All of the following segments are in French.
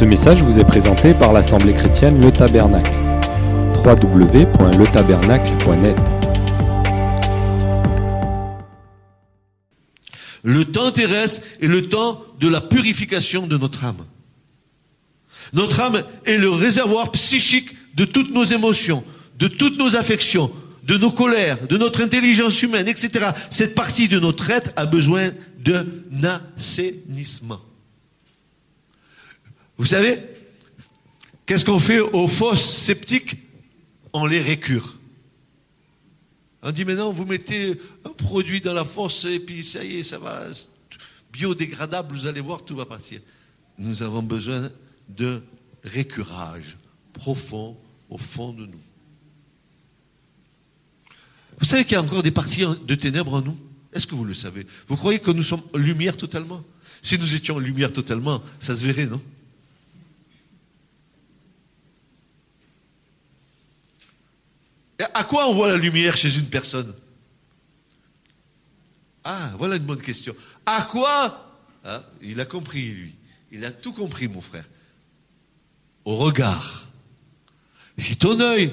Ce message vous est présenté par l'Assemblée chrétienne Le Tabernacle. www.letabernacle.net Le temps terrestre est le temps de la purification de notre âme. Notre âme est le réservoir psychique de toutes nos émotions, de toutes nos affections, de nos colères, de notre intelligence humaine, etc. Cette partie de notre être a besoin d'un assainissement. Vous savez, qu'est-ce qu'on fait aux fosses sceptiques? On les récure. On dit maintenant, vous mettez un produit dans la fosse et puis ça y est, ça va, biodégradable, vous allez voir, tout va partir. Nous avons besoin d'un récurage profond au fond de nous. Vous savez qu'il y a encore des parties de ténèbres en nous? Est-ce que vous le savez? Vous croyez que nous sommes lumière totalement? Si nous étions lumière totalement, ça se verrait, non? À quoi on voit la lumière chez une personne? Ah, voilà une bonne question. À quoi ah, Il a compris, lui. Il a tout compris, mon frère. Au regard. Si ton œil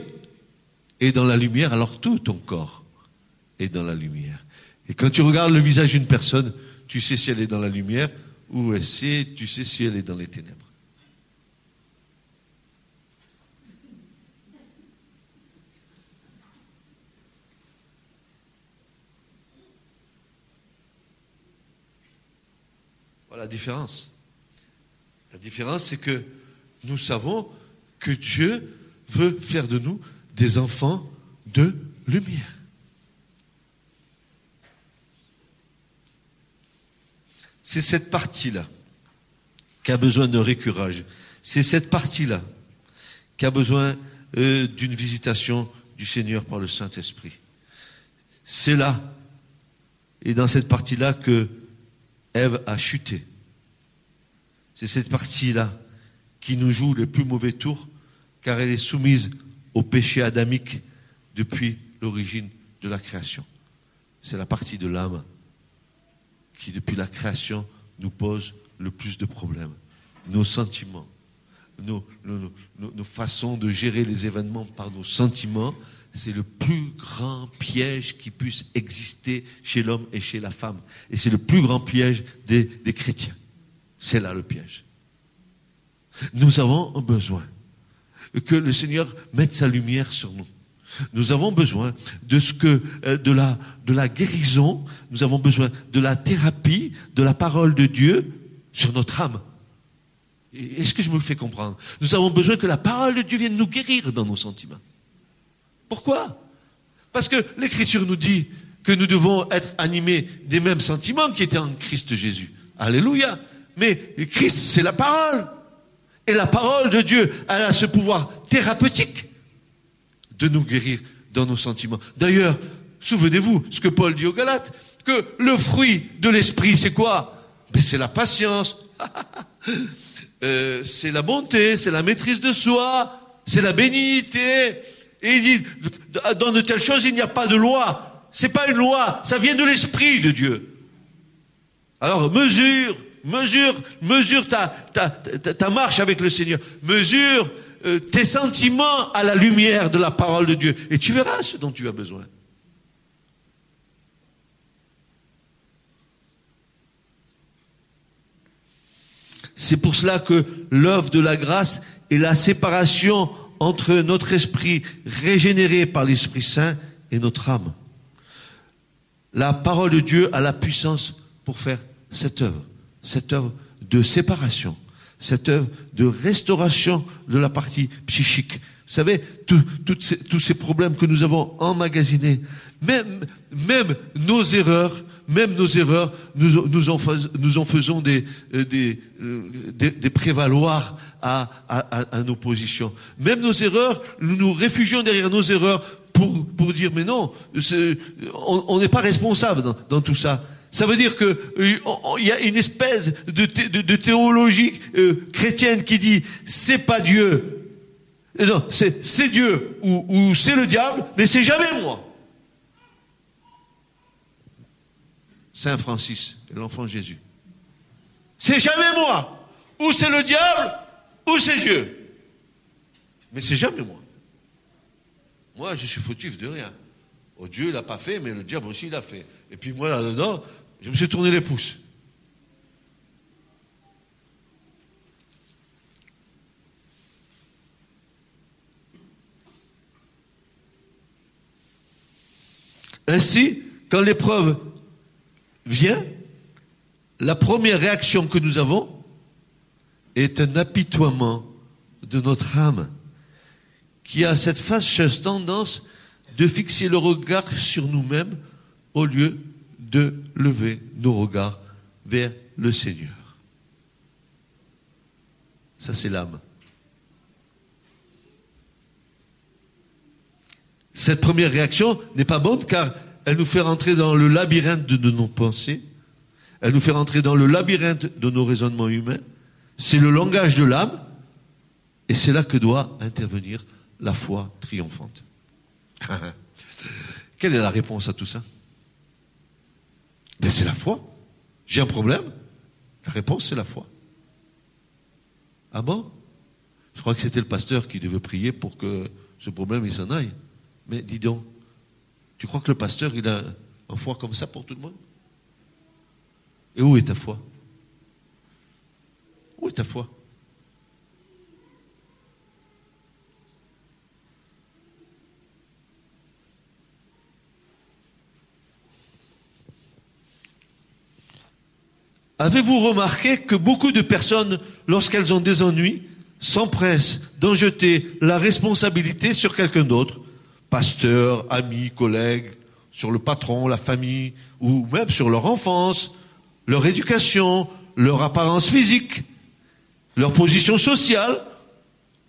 est dans la lumière, alors tout ton corps est dans la lumière. Et quand tu regardes le visage d'une personne, tu sais si elle est dans la lumière ou tu sais si elle est dans les ténèbres. La différence. La différence, c'est que nous savons que Dieu veut faire de nous des enfants de lumière. C'est cette partie-là qui a besoin d'un récurage. C'est cette partie-là qui a besoin euh, d'une visitation du Seigneur par le Saint-Esprit. C'est là, et dans cette partie-là, que Ève a chuté. C'est cette partie-là qui nous joue les plus mauvais tours, car elle est soumise au péché adamique depuis l'origine de la création. C'est la partie de l'âme qui, depuis la création, nous pose le plus de problèmes. Nos sentiments, nos, façons de gérer les événements par nos sentiments, c'est le plus grand piège qui puisse exister chez l'homme et chez la femme. Et c'est le plus grand piège des, chrétiens. C'est là le piège. Nous avons besoin que le Seigneur mette sa lumière sur nous. Nous avons besoin de ce que euh, de la guérison, nous avons besoin de la thérapie, de la parole de Dieu sur notre âme. Est-ce que je me fais comprendre? Nous avons besoin que la parole de Dieu vienne nous guérir dans nos sentiments. Pourquoi? Parce que l'Écriture nous dit que nous devons être animés des mêmes sentiments qui étaient en Christ Jésus. Alléluia. Mais Christ, c'est la parole. Et la parole de Dieu, elle a ce pouvoir thérapeutique de nous guérir dans nos sentiments. D'ailleurs, souvenez-vous ce que Paul dit aux Galates, que le fruit de l'esprit, c'est quoi? Ben, C'est la patience, euh, c'est la bonté, c'est la maîtrise de soi, c'est la bénignité. Et il dit, dans de telles choses, il n'y a pas de loi. C'est pas une loi, ça vient de l'esprit de Dieu. Alors, mesure, mesure, mesure ta, marche avec le Seigneur. Mesure euh, tes sentiments à la lumière de la parole de Dieu. Et tu verras ce dont tu as besoin. C'est pour cela que l'œuvre de la grâce est la séparation entre notre esprit régénéré par l'Esprit Saint et notre âme. La parole de Dieu a la puissance pour faire cette œuvre, cette œuvre de séparation, cette œuvre de restauration de la partie psychique. Vous savez, tous ces problèmes que nous avons emmagasinés, même, même nos erreurs, même nos erreurs, nous, nous, en, faisons des, euh, euh, des, des prévaloirs à, à, à, nos positions. Même nos erreurs, nous nous réfugions derrière nos erreurs pour, pour dire, mais non, on n'est pas responsable dans, dans tout ça. Ça veut dire que euh, y a une espèce de, de, de théologie euh, chrétienne qui dit c'est pas Dieu, non, c'est Dieu ou, ou c'est le diable, mais c'est jamais moi. Saint Francis, l'enfant Jésus. C'est jamais moi. Ou c'est le diable, ou c'est Dieu. Mais c'est jamais moi. Moi, je suis fautif de rien. Oh, Dieu, il n'a pas fait, mais le diable aussi, il a fait. Et puis moi, là-dedans, je me suis tourné les pouces. Ainsi, quand l'épreuve vient, la première réaction que nous avons est un apitoiement de notre âme qui a cette fâcheuse tendance de fixer le regard sur nous-mêmes au lieu de lever nos regards vers le Seigneur. Ça, c'est l'âme. Cette première réaction n'est pas bonne car elle nous fait rentrer dans le labyrinthe de nos pensées, elle nous fait rentrer dans le labyrinthe de nos raisonnements humains. C'est le langage de l'âme et c'est là que doit intervenir la foi triomphante. Quelle est la réponse à tout ça? Ben, C'est la foi. J'ai un problème La réponse, c'est la foi. Ah bon? Je crois que c'était le pasteur qui devait prier pour que ce problème s'en aille. Mais dis donc, tu crois que le pasteur, il a un foi comme ça pour tout le monde? Et où est ta foi? Où est ta foi? Avez-vous remarqué que beaucoup de personnes, lorsqu'elles ont des ennuis, s'empressent d'en jeter la responsabilité sur quelqu'un d'autre pasteur, amis, collègues, sur le patron, la famille, ou même sur leur enfance, leur éducation, leur apparence physique, leur position sociale,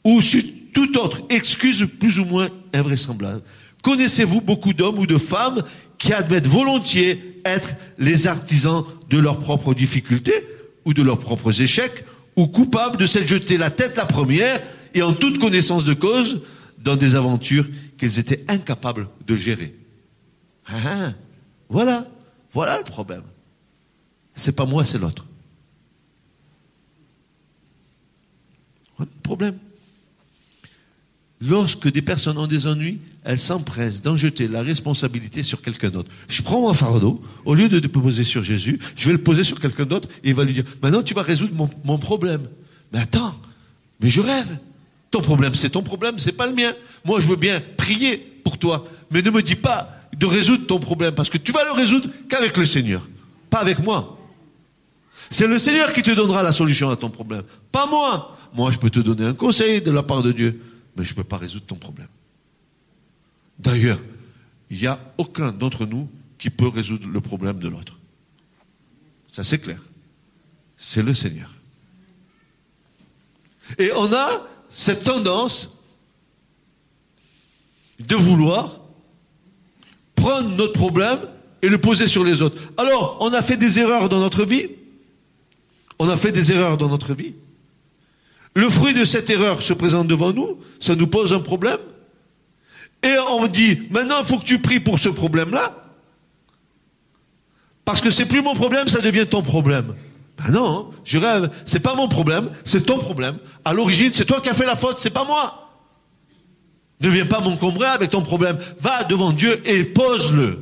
ou sur toute autre excuse plus ou moins invraisemblable. Connaissez-vous beaucoup d'hommes ou de femmes qui admettent volontiers être les artisans de leurs propres difficultés ou de leurs propres échecs, ou coupables de s'être jeté la tête la première et en toute connaissance de cause dans des aventures qu'ils étaient incapables de gérer. Ah, ah. voilà, voilà le problème. C'est pas moi, c'est l'autre. Voilà le problème. Lorsque des personnes ont des ennuis, elles s'empressent d'en jeter la responsabilité sur quelqu'un d'autre. Je prends mon fardeau, au lieu de le poser sur Jésus, je vais le poser sur quelqu'un d'autre et il va lui dire, maintenant tu vas résoudre mon, mon problème. Mais attends, mais je rêve. Ton problème, c'est ton problème, c'est pas le mien. Moi, je veux bien prier pour toi, mais ne me dis pas de résoudre ton problème, parce que tu vas le résoudre qu'avec le Seigneur, pas avec moi. C'est le Seigneur qui te donnera la solution à ton problème, pas moi. Moi, je peux te donner un conseil de la part de Dieu, mais je ne peux pas résoudre ton problème. D'ailleurs, il n'y a aucun d'entre nous qui peut résoudre le problème de l'autre. Ça, c'est clair. C'est le Seigneur. Et on a cette tendance de vouloir prendre notre problème et le poser sur les autres. Alors, on a fait des erreurs dans notre vie. On a fait des erreurs dans notre vie. Le fruit de cette erreur se présente devant nous, ça nous pose un problème. Et on dit, maintenant il faut que tu pries pour ce problème-là. Parce que c'est plus mon problème, ça devient ton problème. Ben non, je rêve. C'est pas mon problème, c'est ton problème. À l'origine, c'est toi qui as fait la faute, c'est pas moi. Ne viens pas m'encombrer avec ton problème. Va devant Dieu et pose-le.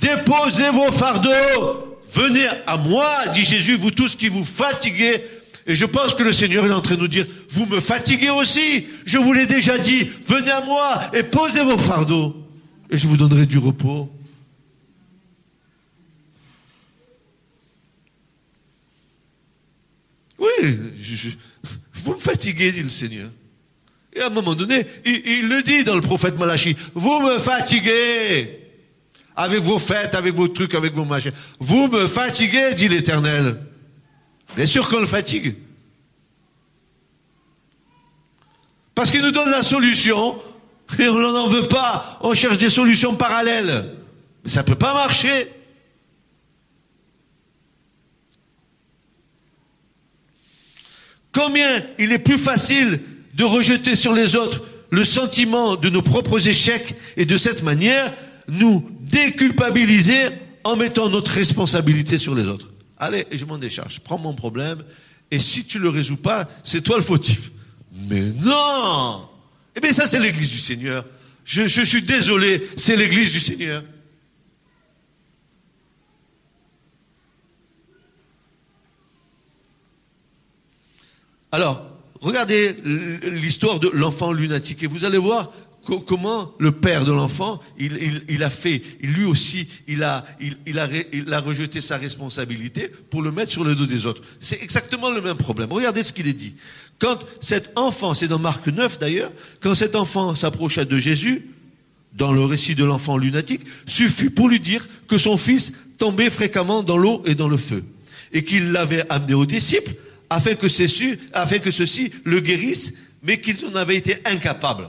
Déposez vos fardeaux. Venez à moi, dit Jésus, vous tous qui vous fatiguez. Et je pense que le Seigneur est en train de nous dire, vous me fatiguez aussi. Je vous l'ai déjà dit. Venez à moi et posez vos fardeaux. Et je vous donnerai du repos. Oui, vous me fatiguez, dit le Seigneur. Et à un moment donné, il, le dit dans le prophète Malachi, vous me fatiguez avec vos fêtes, avec vos trucs, avec vos machins. Vous me fatiguez, dit l'Éternel. Bien sûr qu'on le fatigue. Parce qu'il nous donne la solution et on n'en veut pas. On cherche des solutions parallèles. Mais ça ne peut pas marcher. Combien il est plus facile de rejeter sur les autres le sentiment de nos propres échecs et de cette manière nous déculpabiliser en mettant notre responsabilité sur les autres. Allez, je m'en décharge. Prends mon problème et si tu le résous pas, c'est toi le fautif. Mais non Eh bien ça c'est l'église du Seigneur. Je suis désolé, c'est l'église du Seigneur. Alors, regardez l'histoire de l'enfant lunatique et vous allez voir comment le père de l'enfant, il, a fait, lui aussi, il a, il, il a rejeté sa responsabilité pour le mettre sur le dos des autres. C'est exactement le même problème. Regardez ce qu'il est dit. Quand cet enfant, c'est dans Marc 9 d'ailleurs, quand cet enfant s'approcha de Jésus, dans le récit de l'enfant lunatique, suffit pour lui dire que son fils tombait fréquemment dans l'eau et dans le feu, et qu'il l'avait amené aux disciples afin que ceux-ci, le guérissent, mais qu'ils en avaient été incapables.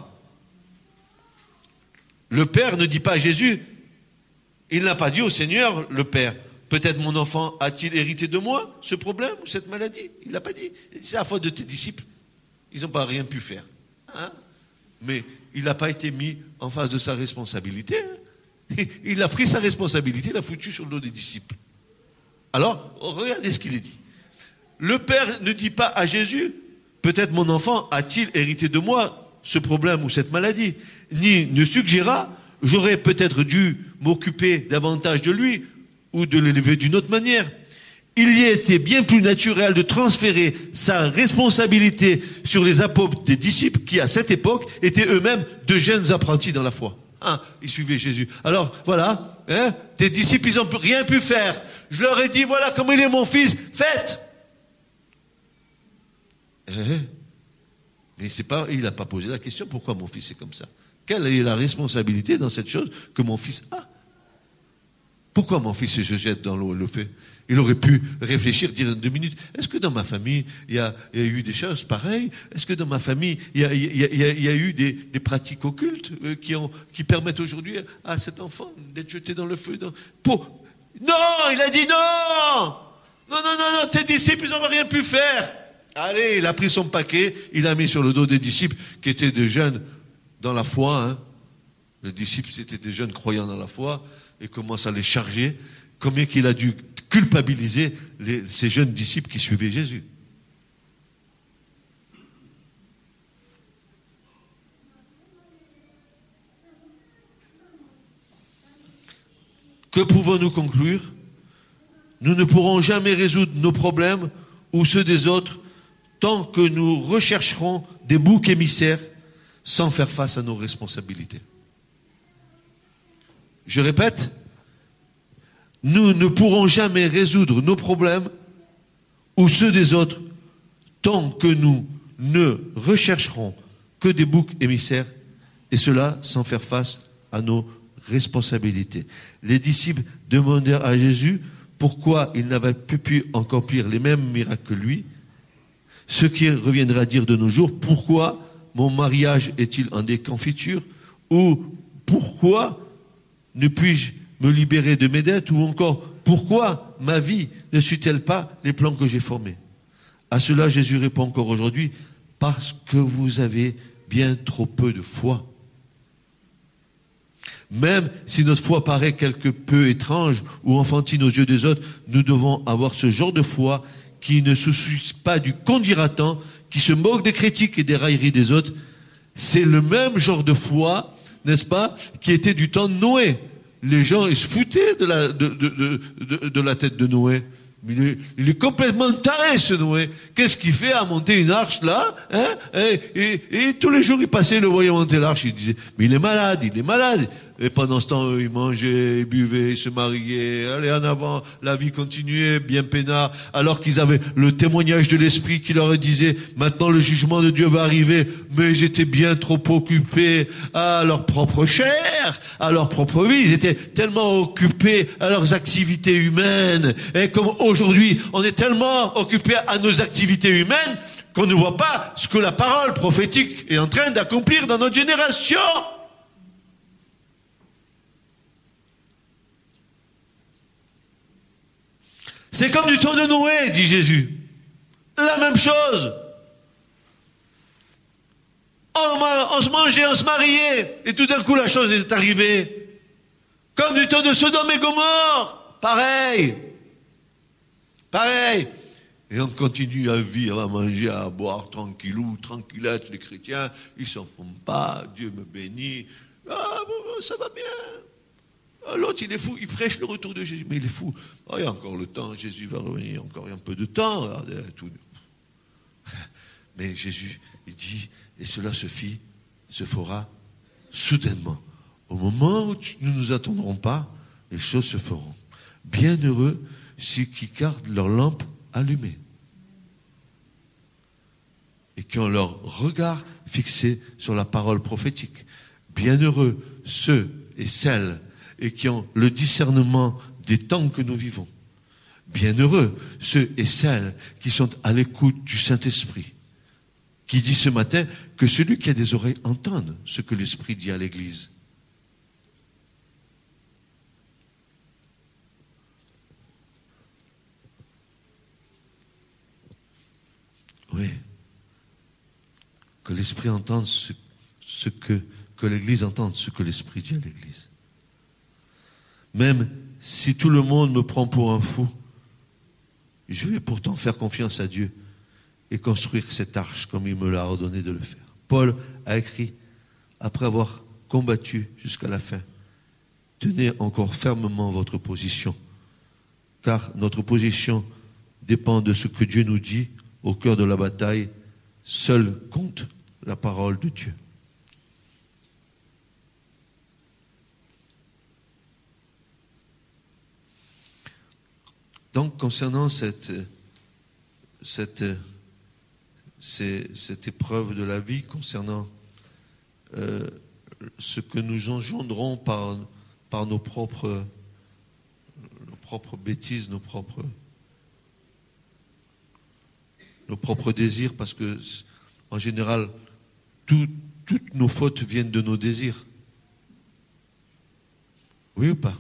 Le Père ne dit pas à Jésus, il n'a pas dit au Seigneur, le Père, peut-être mon enfant a-t-il hérité de moi ce problème ou cette maladie? Il n'a pas dit. C'est la faute de tes disciples. Ils n'ont pas rien pu faire. Hein mais il n'a pas été mis en face de sa responsabilité. Hein. il a pris sa responsabilité, il a foutu sur le dos des disciples. Alors, regardez ce qu'il est dit. Le Père ne dit pas à Jésus, peut-être mon enfant a-t-il hérité de moi ce problème ou cette maladie, ni ne suggéra, j'aurais peut-être dû m'occuper davantage de lui ou de l'élever d'une autre manière. Il y était bien plus naturel de transférer sa responsabilité sur les apôtres des disciples qui, à cette époque, étaient eux-mêmes de jeunes apprentis dans la foi. Hein, ils suivaient Jésus. Alors, voilà, hein, tes disciples, ils n'ont rien pu faire. Je leur ai dit, voilà comment il est mon fils, faites eh, c'est pas, il n'a pas posé la question pourquoi mon fils est comme ça? Quelle est la responsabilité dans cette chose que mon fils a? Pourquoi mon fils se jette dans l'eau et le fait? Il aurait pu réfléchir, dire deux minutes. Est-ce que dans ma famille il y a, eu des choses pareilles? Est-ce que dans ma famille il y a, eu des, pratiques occultes euh, qui, permettent aujourd'hui à cet enfant d'être jeté dans le feu. Non, il a dit non Non, non, non, non, tes disciples, ils n'ont rien pu faire. Allez, il a pris son paquet, il a mis sur le dos des disciples qui étaient des jeunes dans la foi. Hein. Les disciples, c'était des jeunes croyants dans la foi, et commence à les charger. Combien qu'il a dû culpabiliser ces jeunes disciples qui suivaient Jésus. Que pouvons-nous conclure? Nous ne pourrons jamais résoudre nos problèmes ou ceux des autres tant que nous rechercherons des boucs émissaires sans faire face à nos responsabilités. Je répète, nous ne pourrons jamais résoudre nos problèmes ou ceux des autres tant que nous ne rechercherons que des boucs émissaires, et cela sans faire face à nos responsabilités. Les disciples demandèrent à Jésus pourquoi il n'avait pu accomplir les mêmes miracles que lui, ce qui reviendra à dire de nos jours, pourquoi mon mariage est-il en déconfiture Ou pourquoi ne puis-je me libérer de mes dettes Ou encore, pourquoi ma vie ne suit-elle pas les plans que j'ai formés? À cela, Jésus répond encore aujourd'hui, parce que vous avez bien trop peu de foi. Même si notre foi paraît quelque peu étrange ou enfantine aux yeux des autres, nous devons avoir ce genre de foi qui ne se soucie pas du condiratant, qui se moque des critiques et des railleries des autres, c'est le même genre de foi, n'est-ce pas, qui était du temps de Noé. Les gens, ils se foutaient de la, de, de, de, la tête de Noé. Il est, il complètement taré, ce Noé. Qu'est-ce qu'il fait à monter une arche là hein et, et, et, tous les jours, il passait, le voyait monter l'arche. Il disait, mais il est malade, il est malade. Et pendant ce temps, ils mangeaient, ils buvaient, ils se mariaient, allaient en avant, la vie continuait, bien peinard, alors qu'ils avaient le témoignage de l'Esprit qui leur disait, maintenant le jugement de Dieu va arriver, mais ils étaient bien trop occupés à leur propre chair, à leur propre vie, ils étaient tellement occupés à leurs activités humaines, et comme aujourd'hui, on est tellement occupés à nos activités humaines, qu'on ne voit pas ce que la parole prophétique est en train d'accomplir dans notre génération. C'est comme du temps de Noé, dit Jésus. La même chose. On, se mangeait, on se mariait, et tout d'un coup la chose est arrivée. Comme du temps de Sodome et Gomorre. Pareil. Pareil. Et on continue à vivre, à manger, à boire tranquillou, tranquillette. Les chrétiens, ils s'en font pas. Dieu me bénit. Ah, ça va bien. Ah, l'autre, il est fou. Il prêche le retour de Jésus. Mais il est fou. Ah, il y a encore le temps. Jésus va revenir. Encore un peu de temps. Mais Jésus, il dit, et cela se fit, se fera soudainement. Au moment où nous ne nous attendrons pas, les choses se feront. Bienheureux ceux qui gardent leur lampe allumée et qui ont leur regard fixé sur la parole prophétique. Bienheureux ceux et celles et qui ont le discernement des temps que nous vivons. Bienheureux ceux et celles qui sont à l'écoute du Saint-Esprit, qui dit ce matin que celui qui a des oreilles entende ce que l'Esprit dit à l'Église. Oui. Que l'Esprit entende ce, que, que l'Église entende ce que l'Esprit dit à l'Église. Même si tout le monde me prend pour un fou, je vais pourtant faire confiance à Dieu et construire cette arche comme il me l'a ordonné de le faire. Paul a écrit, après avoir combattu jusqu'à la fin, tenez encore fermement votre position, car notre position dépend de ce que Dieu nous dit au cœur de la bataille, seul compte la parole de Dieu. Donc, concernant cette, cette, cette, épreuve de la vie, concernant euh, ce que nous engendrons par, par nos, propres, nos propres bêtises, nos propres nos propres désirs, parce que, en général, toutes nos fautes viennent de nos désirs. Oui ou pas?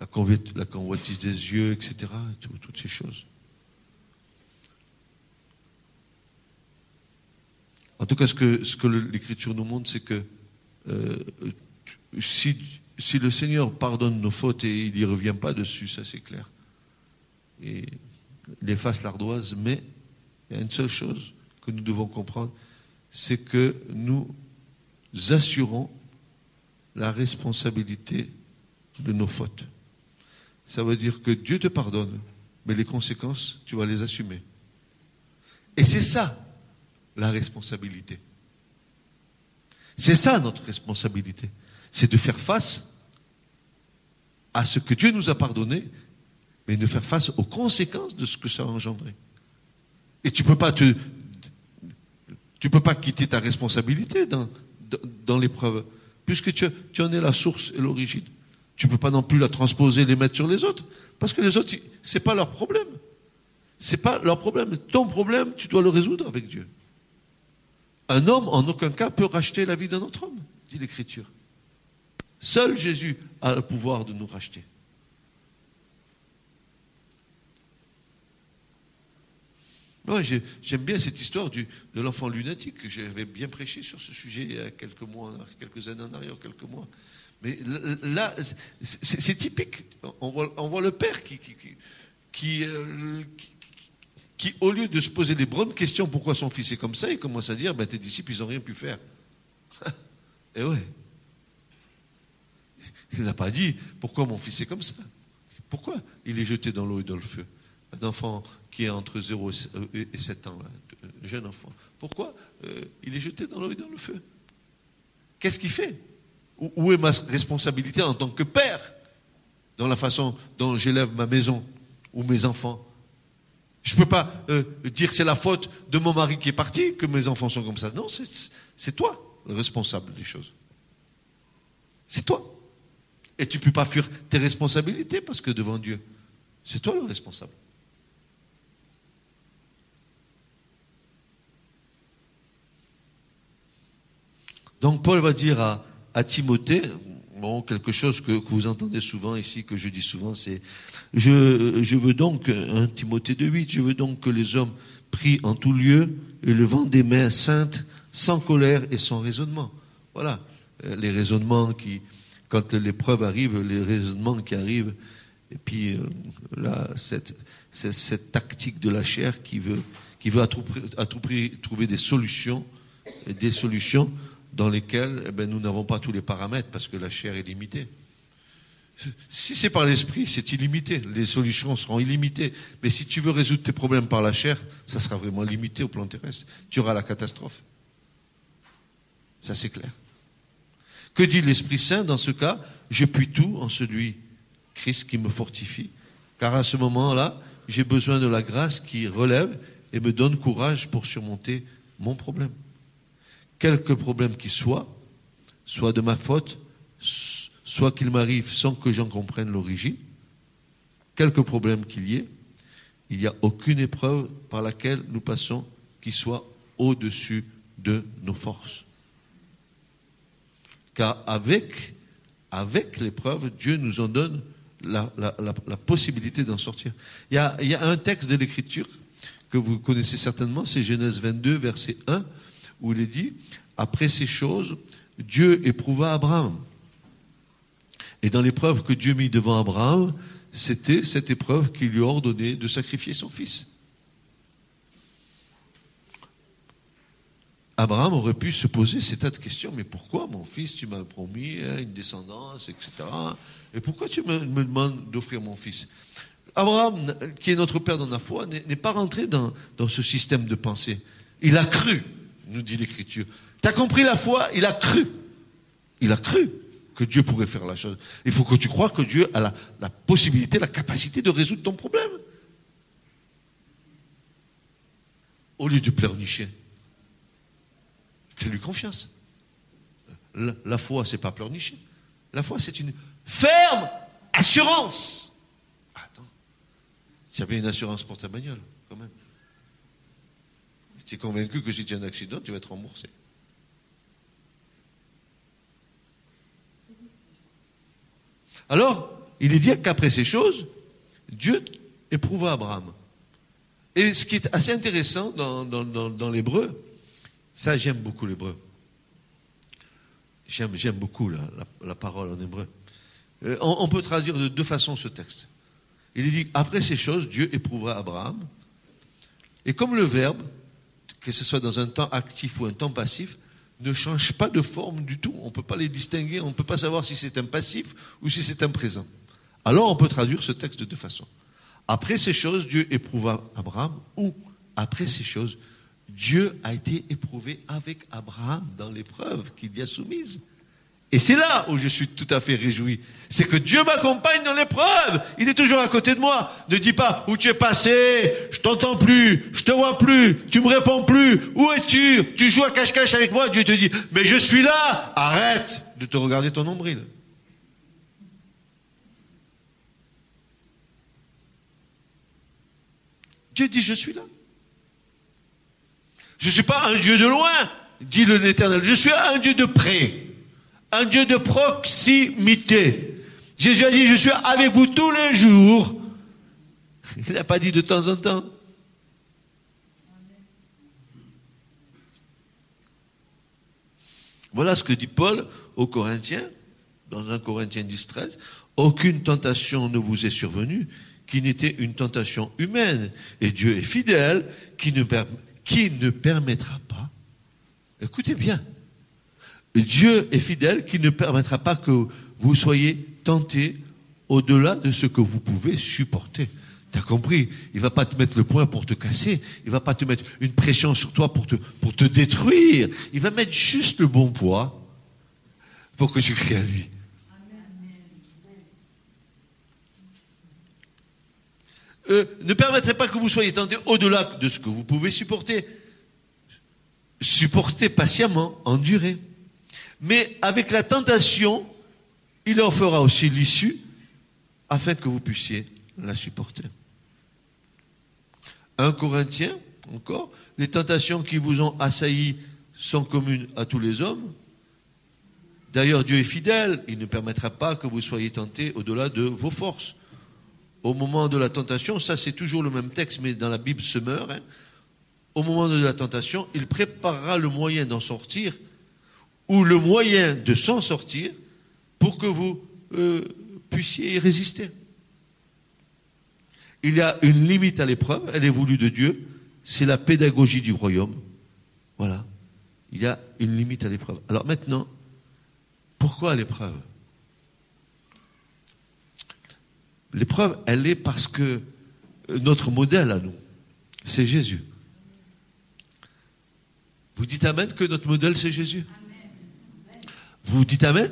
La, convoitise des yeux, etc., toutes ces choses. En tout cas, ce que, l'Écriture nous montre, c'est que euh, si, si, le Seigneur pardonne nos fautes et il n'y revient pas dessus, ça c'est clair. Et il efface l'ardoise, mais il y a une seule chose que nous devons comprendre, c'est que nous assurons la responsabilité de nos fautes. Ça veut dire que Dieu te pardonne, mais les conséquences, tu vas les assumer. Et c'est ça, la responsabilité. C'est ça notre responsabilité. C'est de faire face à ce que Dieu nous a pardonné mais de faire face aux conséquences de ce que ça a engendré. Et tu ne peux pas quitter ta responsabilité dans, l'épreuve, puisque tu, en es la source et l'origine. Tu ne peux pas non plus la transposer, les mettre sur les autres, parce que les autres, ce n'est pas leur problème. Ce n'est pas leur problème. Ton problème, tu dois le résoudre avec Dieu. Un homme, en aucun cas, peut racheter la vie d'un autre homme, dit l'Écriture. Seul Jésus a le pouvoir de nous racheter. J'aime bien cette histoire de l'enfant lunatique. J'avais bien prêché sur ce sujet il y a quelques mois, quelques années en arrière, quelques mois. Mais là, c'est typique. On voit, le père qui, qui, euh, qui, qui, au lieu de se poser les bonnes questions pourquoi son fils est comme ça, il commence à dire ben, tes disciples, ils n'ont rien pu faire. Et ouais. Il n'a pas dit pourquoi mon fils est comme ça? Pourquoi il est jeté dans l'eau et dans le feu? Un enfant qui est entre 0 et 7 ans, un jeune enfant. Pourquoi euh, il est jeté dans l'eau et dans le feu? Qu'est-ce qu'il fait? Où est ma responsabilité en tant que père dans la façon dont j'élève ma maison ou mes enfants? Je ne peux pas euh, dire c'est la faute de mon mari qui est parti que mes enfants sont comme ça. Non, c'est toi le responsable des choses. C'est toi. Et tu ne peux pas fuir tes responsabilités parce que devant Dieu, c'est toi le responsable. Donc Paul va dire à, Timothée, bon, quelque chose que, vous entendez souvent ici, que je dis souvent, c'est je, veux donc, un Timothée de 8, je veux donc que les hommes prient en tout lieu et le vent des mains saintes, sans colère et sans raisonnement. Voilà, euh, les raisonnements qui, quand l'épreuve arrive, les raisonnements qui arrivent, Et puis, euh, là, cette, cette, tactique de la chair qui veut, qui veut à tout, prix- à tout prix trouver des solutions, des solutions dans lesquelles eh ben, nous n'avons pas tous les paramètres parce que la chair est limitée. Si c'est par l'esprit, c'est illimité. Les solutions seront illimitées. Mais si tu veux résoudre tes problèmes par la chair, ça sera vraiment limité au plan terrestre. Tu auras la catastrophe. Ça, c'est clair. Que dit l'Esprit Saint dans ce cas? Je puis tout en celui, Christ, qui me fortifie. Car à ce moment-là, j'ai besoin de la grâce qui relève et me donne courage pour surmonter mon problème. Quelque problème qu'il soit, soit de ma faute, soit qu'il m'arrive sans que j'en comprenne l'origine, quelque problème qu'il y ait, il n'y a aucune épreuve par laquelle nous passons qui soit au-dessus de nos forces. Car avec, l'épreuve, Dieu nous en donne la possibilité d'en sortir. Il y, a, il y a un texte de l'Écriture que vous connaissez certainement, c'est Genèse 22, verset 1, où il est dit, après ces choses, Dieu éprouva Abraham. Et dans l'épreuve que Dieu mit devant Abraham, c'était cette épreuve qui lui a ordonné de sacrifier son fils. Abraham aurait pu se poser ces tas de questions, mais pourquoi mon fils, tu m'as promis hein, une descendance, etc. Et pourquoi tu me, demandes d'offrir mon fils? Abraham, qui est notre père dans la foi, n'est pas rentré dans ce système de pensée. Il a cru, nous dit l'Écriture. Tu compris la foi? Il a cru. Il a cru que Dieu pourrait faire la chose. Il faut que tu crois que Dieu a la, possibilité, la capacité de résoudre ton problème. Au lieu de pleurnicher. Fais-lui confiance. La, la foi, c'est pas pleurnicher. La foi, c'est une ferme assurance. Attends. Tu as bien une assurance pour ta bagnole, quand même. Tu es convaincu que si tu as un accident, tu vas être remboursé. Alors, il est dit qu'après ces choses, Dieu éprouva Abraham. Et ce qui est assez intéressant dans, dans- dans- l'hébreu, ça j'aime beaucoup l'hébreu. J'aime, j'aime beaucoup la, la- la parole en hébreu. Euh, on, on peut traduire de deux façons ce texte. Il est dit, après ces choses, Dieu éprouvera Abraham. Et comme le verbe, que ce soit dans un temps actif ou un temps passif, ne change pas de forme du tout. On ne peut pas les distinguer, on ne peut pas savoir si c'est un passif ou si c'est un présent. Alors on peut traduire ce texte de deux façons. Après ces choses, Dieu éprouva Abraham, ou après ces choses, Dieu a été éprouvé avec Abraham dans l'épreuve qu'il y a soumise. Et c'est là où je suis tout à fait réjoui. C'est que Dieu m'accompagne dans l'épreuve. Il est toujours à côté de moi. Ne dis pas où tu es passé, je t'entends plus, je te vois plus, tu me réponds plus. Où es-tu? Tu joues à cache-cache avec moi? Dieu te dit, mais je suis là. Arrête de te regarder ton nombril. Dieu dit, je suis là. Je ne suis pas un Dieu de loin, dit l'Éternel. Je suis un Dieu de près, un Dieu de proximité. Jésus a dit, je suis avec vous tous les jours. Il n'a pas dit de temps en temps. Voilà ce que dit Paul aux Corinthiens, dans 1 Corinthiens 10, 13. Aucune tentation ne vous est survenue qui n'était une tentation humaine. Et Dieu est fidèle, qui ne permettra pas, écoutez bien, Dieu est fidèle, qui ne permettra pas que vous soyez tentés au-delà de ce que vous pouvez supporter. T'as compris? Il va pas te mettre le poing pour te casser. Il va pas te mettre une pression sur toi pour te, détruire. Il va mettre juste le bon poids pour que tu cries à lui. Euh, ne permettrait pas que vous soyez tentés au-delà de ce que vous pouvez supporter. Supporter patiemment, endurer. Mais avec la tentation, il en fera aussi l'issue afin que vous puissiez la supporter. 1 Corinthiens, encore, les tentations qui vous ont assailli sont communes à tous les hommes. D'ailleurs, Dieu est fidèle, il ne permettra pas que vous soyez tentés au-delà de vos forces. Au moment de la tentation, ça c'est toujours le même texte, mais dans la Bible se meurt. hein. Au moment de la tentation, il préparera le moyen d'en sortir ou le moyen de s'en sortir pour que vous euh, puissiez y résister. Il y a une limite à l'épreuve, elle est voulue de Dieu, c'est la pédagogie du royaume. Voilà. Il y a une limite à l'épreuve. Alors maintenant, pourquoi l'épreuve? L'épreuve, elle est parce que notre modèle à nous, c'est Jésus. Vous dites Amen que notre modèle, c'est Jésus? Vous dites Amen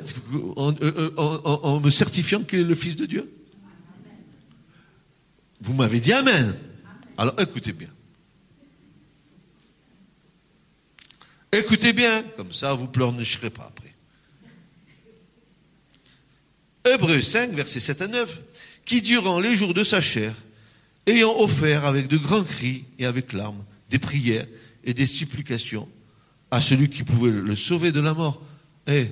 en, me certifiant qu'il est le Fils de Dieu Vous m'avez dit Amen. Alors écoutez bien. Écoutez bien, comme ça vous pleurnicherez pas après. Hébreu 5, versets 7 à 9, qui durant les jours de sa chair, ayant offert avec de grands cris et avec larmes des prières et des supplications à celui qui pouvait le sauver de la mort. Eh,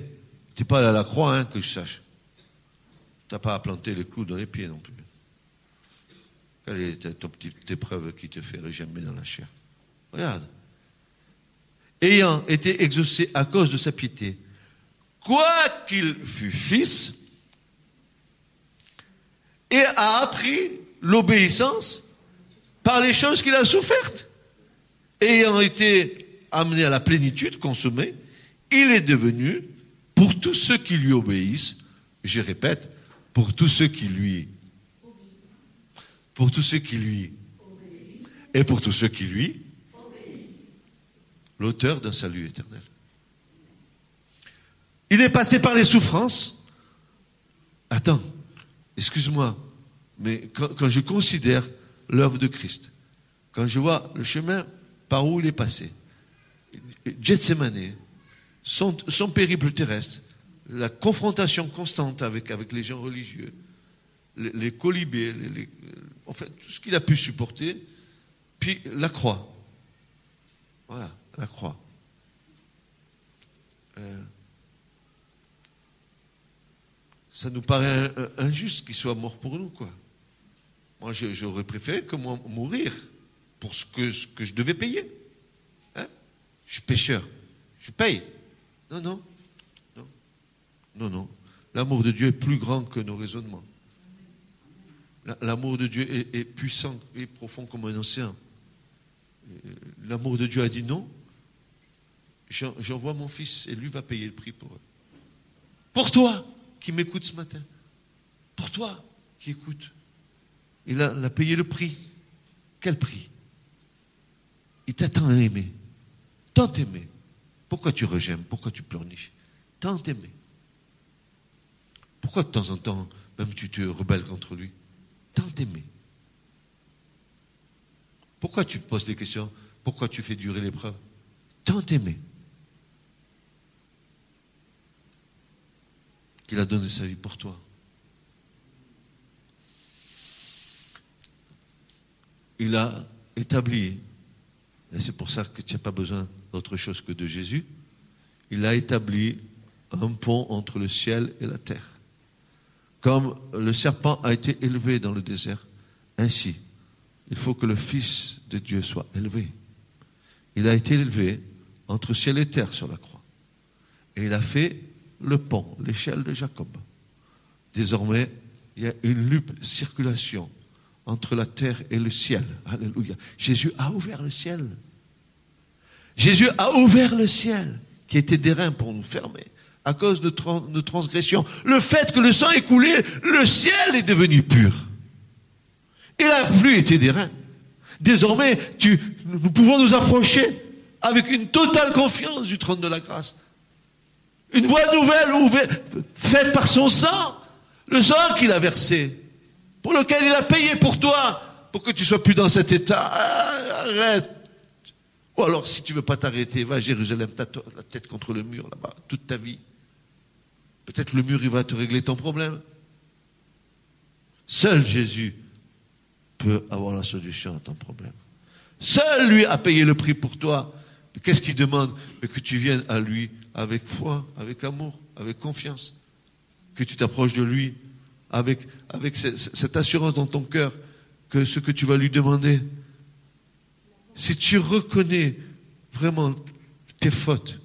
t'es pas allé à la croix, hein, que je sache. T'as pas à planter les clous dans les pieds non plus. Quelle est ta petite épreuve qui te fait jamais dans la chair? Regarde. Ayant été exaucé à cause de sa piété, quoi qu'il fût fils, et a appris l'obéissance par les choses qu'il a souffertes. Ayant été amené à la plénitude, consommé, il est devenu, pour tous ceux qui lui obéissent, je répète, pour tous ceux qui lui, pour tous ceux qui lui, et pour tous ceux qui lui, l'auteur d'un salut éternel. Il est passé par les souffrances. Attends, excuse-moi, mais quand, je considère l'œuvre de Christ, quand je vois le chemin par où il est passé, Gethsemane, son, périple terrestre, la confrontation constante avec, les gens religieux, les, colibés, les, enfin, tout ce qu'il a pu supporter, puis la croix. Voilà, la croix. Euh, ça nous paraît injuste qu'il soit mort pour nous, quoi. Moi, j'aurais préféré que moi mourir pour ce que, ce que je devais payer. Hein je suis pécheur. Je paye. Non, non. Non, non. non. L'amour de Dieu est plus grand que nos raisonnements. L'amour de Dieu est, puissant et profond comme un océan. L'amour de Dieu a dit non. J'envoie mon fils et lui va payer le prix pour eux. Pour toi qui m'écoutes ce matin. Pour toi qui écoutes. Il a, payé le prix. Quel prix? Il t'a tant aimé. Tant aimé. Pourquoi tu rejettes Pourquoi tu pleurniches Tant aimé. Pourquoi de temps en temps, même tu te rebelles contre lui Tant aimé. Pourquoi tu te poses des questions Pourquoi tu fais durer l'épreuve Tant aimé. qu'il a donné sa vie pour toi. Il a établi, c'est pour ça que tu n'as pas besoin d'autre chose que de Jésus, il a établi un pont entre le ciel et la terre. Comme le serpent a été élevé dans le désert, ainsi, il faut que le Fils de Dieu soit élevé. Il a été élevé entre ciel et terre sur la croix. Et il a fait le pont, l'échelle de Jacob. Désormais, il y a une lupe circulation entre la terre et le ciel. Alléluia. Jésus a ouvert le ciel. Jésus a ouvert le ciel qui était d'airain pour nous fermer à cause de nos transgressions. Le fait que le sang est coulé, le ciel est devenu pur. Il n'a plus été d'airain. Désormais, nous pouvons nous approcher avec une totale confiance du trône de la grâce. Une voie nouvelle faite par son sang, le sang qu'il a versé, pour lequel il a payé pour toi, pour que tu sois plus dans cet état. Arrête. Ou alors, si tu veux pas t'arrêter, va à Jérusalem, la tête contre le mur là-bas, toute ta vie. Peut-être le mur, il va te régler ton problème. Seul Jésus peut avoir la solution à ton problème. Seul lui a payé le prix pour toi. Qu'est-ce qu'il demande Que tu viennes à lui avec foi, avec amour, avec confiance. Que tu t'approches de lui avec, cette assurance dans ton cœur que ce que tu vas lui demander, si tu reconnais vraiment tes fautes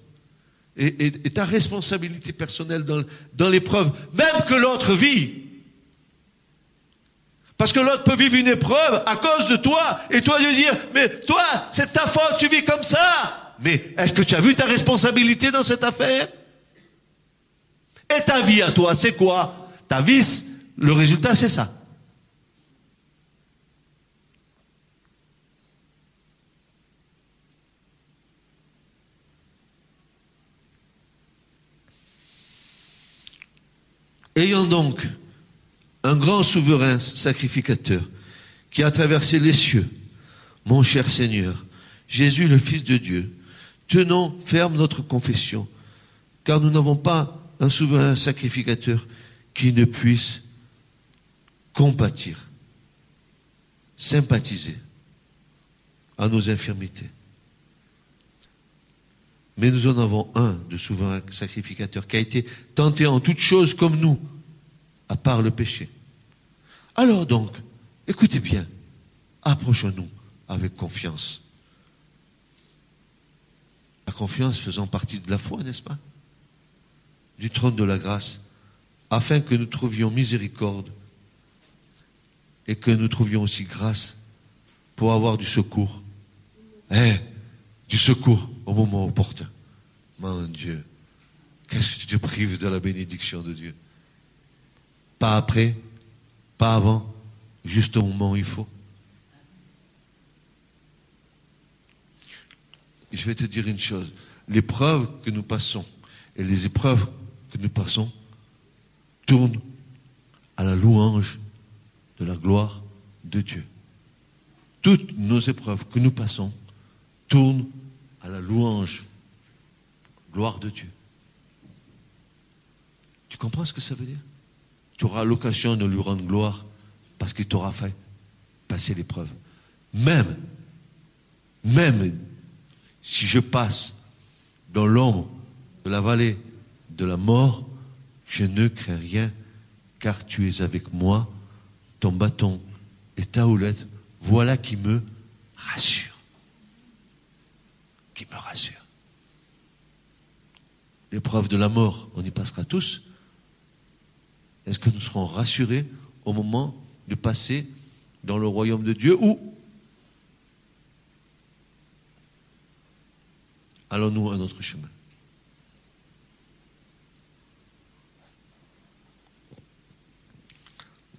et, ta responsabilité personnelle dans, dans l'épreuve, même que l'autre vit, Parce que l'autre peut vivre une épreuve à cause de toi, et toi de dire, mais toi, c'est ta faute, tu vis comme ça. Mais est-ce que tu as vu ta responsabilité dans cette affaire? Et ta vie à toi, c'est quoi? Ta vie, le résultat, c'est ça. Ayant donc un grand souverain sacrificateur qui a traversé les cieux, mon cher Seigneur, Jésus le Fils de Dieu, tenons ferme notre confession, car nous n'avons pas un souverain sacrificateur qui ne puisse compatir, sympathiser à nos infirmités. Mais nous en avons un de souverain sacrificateur qui a été tenté en toutes choses comme nous, à part le péché. Alors donc, écoutez bien, approchons-nous avec confiance. La confiance faisant partie de la foi, n'est-ce pas? Du trône de la grâce, afin que nous trouvions miséricorde et que nous trouvions aussi grâce pour avoir du secours. Eh, du secours au moment opportun. Mon Dieu, qu'est-ce que tu te prives de la bénédiction de Dieu? Pas après, pas avant, juste au moment où il faut. Je vais te dire une chose, l'épreuve que nous passons et les épreuves que nous passons tournent à la louange de la gloire de Dieu. Toutes nos épreuves que nous passons tournent à la louange, gloire de Dieu. Tu comprends ce que ça veut dire? Tu auras l'occasion de lui rendre gloire parce qu'il t'aura fait passer l'épreuve. Même, même si je passe dans l'ombre de la vallée de la mort, je ne crains rien, car tu es avec moi, ton bâton et ta houlette, voilà qui me rassure qui me rassure. L'épreuve de la mort, on y passera tous. Est-ce que nous serons rassurés au moment de passer dans le royaume de Dieu ou allons-nous à notre chemin?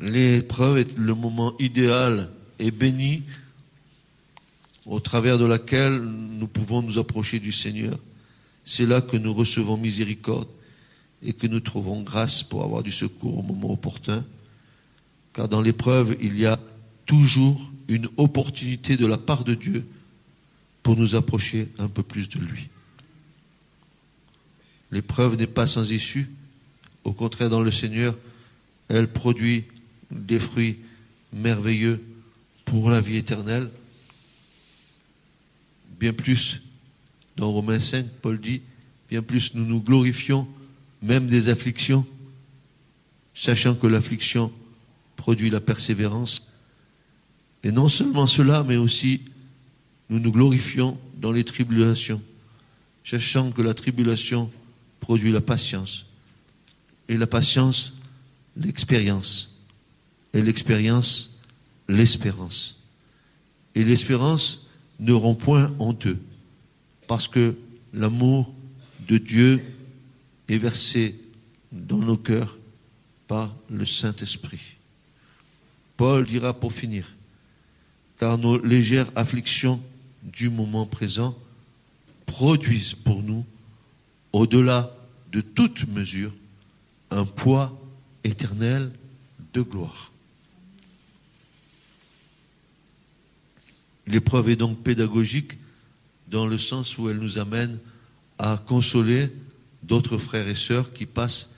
L'épreuve est le moment idéal et béni au travers de laquelle nous pouvons nous approcher du Seigneur. C'est là que nous recevons miséricorde et que nous trouvons grâce pour avoir du secours au moment opportun. Car dans l'épreuve, il y a toujours une opportunité de la part de Dieu pour nous approcher un peu plus de lui. L'épreuve n'est pas sans issue. Au contraire, dans le Seigneur, elle produit des fruits merveilleux pour la vie éternelle. Bien plus, dans Romains 5, Paul dit, bien plus nous nous glorifions même des afflictions, sachant que l'affliction produit la persévérance. Et non seulement cela, mais aussi nous nous glorifions dans les tribulations, sachant que la tribulation produit la patience, et la patience, l'expérience, et l'expérience, l'espérance. Et l'espérance, ne rend point honteux, parce que l'amour de Dieu est versé dans nos cœurs par le Saint-Esprit. Paul dira pour finir, car nos légères afflictions du moment présent produisent pour nous, au-delà de toute mesure, un poids éternel de gloire. L'épreuve est donc pédagogique dans le sens où elle nous amène à consoler d'autres frères et sœurs qui passent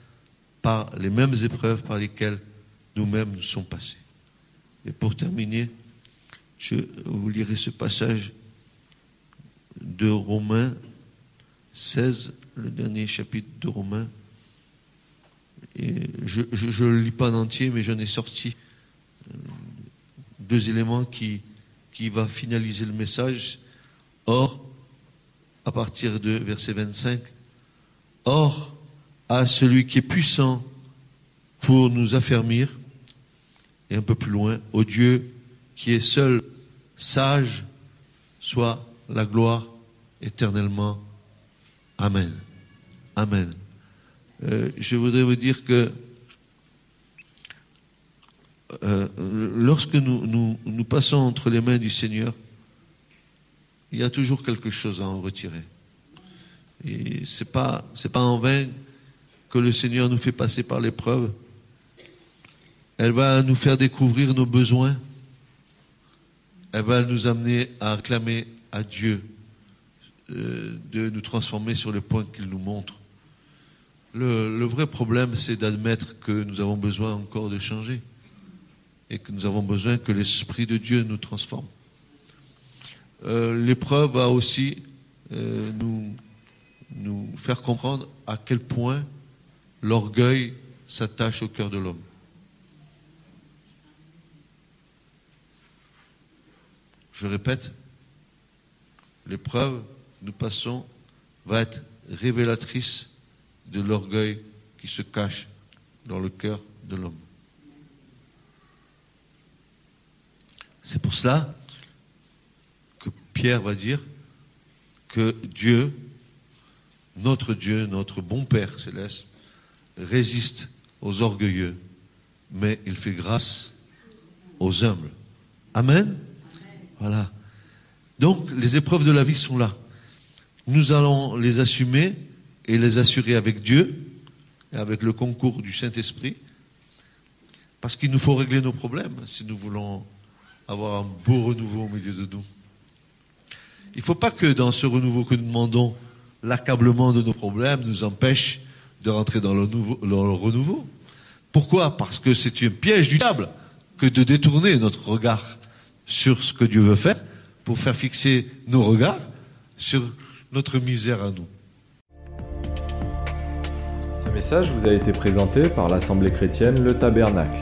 par les mêmes épreuves par lesquelles nous-mêmes nous sommes passés. Et pour terminer, je vous lirai ce passage de Romains 16, le dernier chapitre de Romains. Et je ne le lis pas en entier, mais j'en ai sorti euh, deux éléments qui, qui va finaliser le message. Or, à partir de verset 25, Or, à celui qui est puissant pour nous affermir Et un peu plus loin, au Dieu qui est seul sage, soit la gloire éternellement. Amen. Amen. Euh, je voudrais vous dire que euh, lorsque nous, passons entre les mains du Seigneur, il y a toujours quelque chose à en retirer. Et pas c'est pas en vain que le Seigneur nous fait passer par l'épreuve. Elle va nous faire découvrir nos besoins. Elle va nous amener à réclamer à Dieu euh, de nous transformer sur le point qu'il nous montre. Le vrai problème, c'est d'admettre que nous avons besoin encore de changer et que nous avons besoin que l'Esprit de Dieu nous transforme. Euh, L'épreuve va aussi euh, nous, nous faire comprendre à quel point l'orgueil s'attache au cœur de l'homme. Je répète, l'épreuve que nous passons va être révélatrice de l'orgueil qui se cache dans le cœur de l'homme. C'est pour cela que Pierre va dire que Dieu, notre Dieu, notre bon Père céleste, résiste aux orgueilleux, mais il fait grâce aux humbles. Amen. Voilà. Donc, les épreuves de la vie sont là. Nous allons les assumer et les assurer avec Dieu et avec le concours du Saint-Esprit, parce qu'il nous faut régler nos problèmes si nous voulons avoir un beau renouveau au milieu de nous. Il ne faut pas que dans ce renouveau que nous demandons, l'accablement de nos problèmes nous empêche de rentrer dans le, renouveau. Pourquoi? Parce que c'est un piège du diable que de détourner notre regard sur ce que Dieu veut faire pour faire fixer nos regards sur notre misère à nous. Ce message vous a été présenté par l'Assemblée chrétienne Le Tabernacle.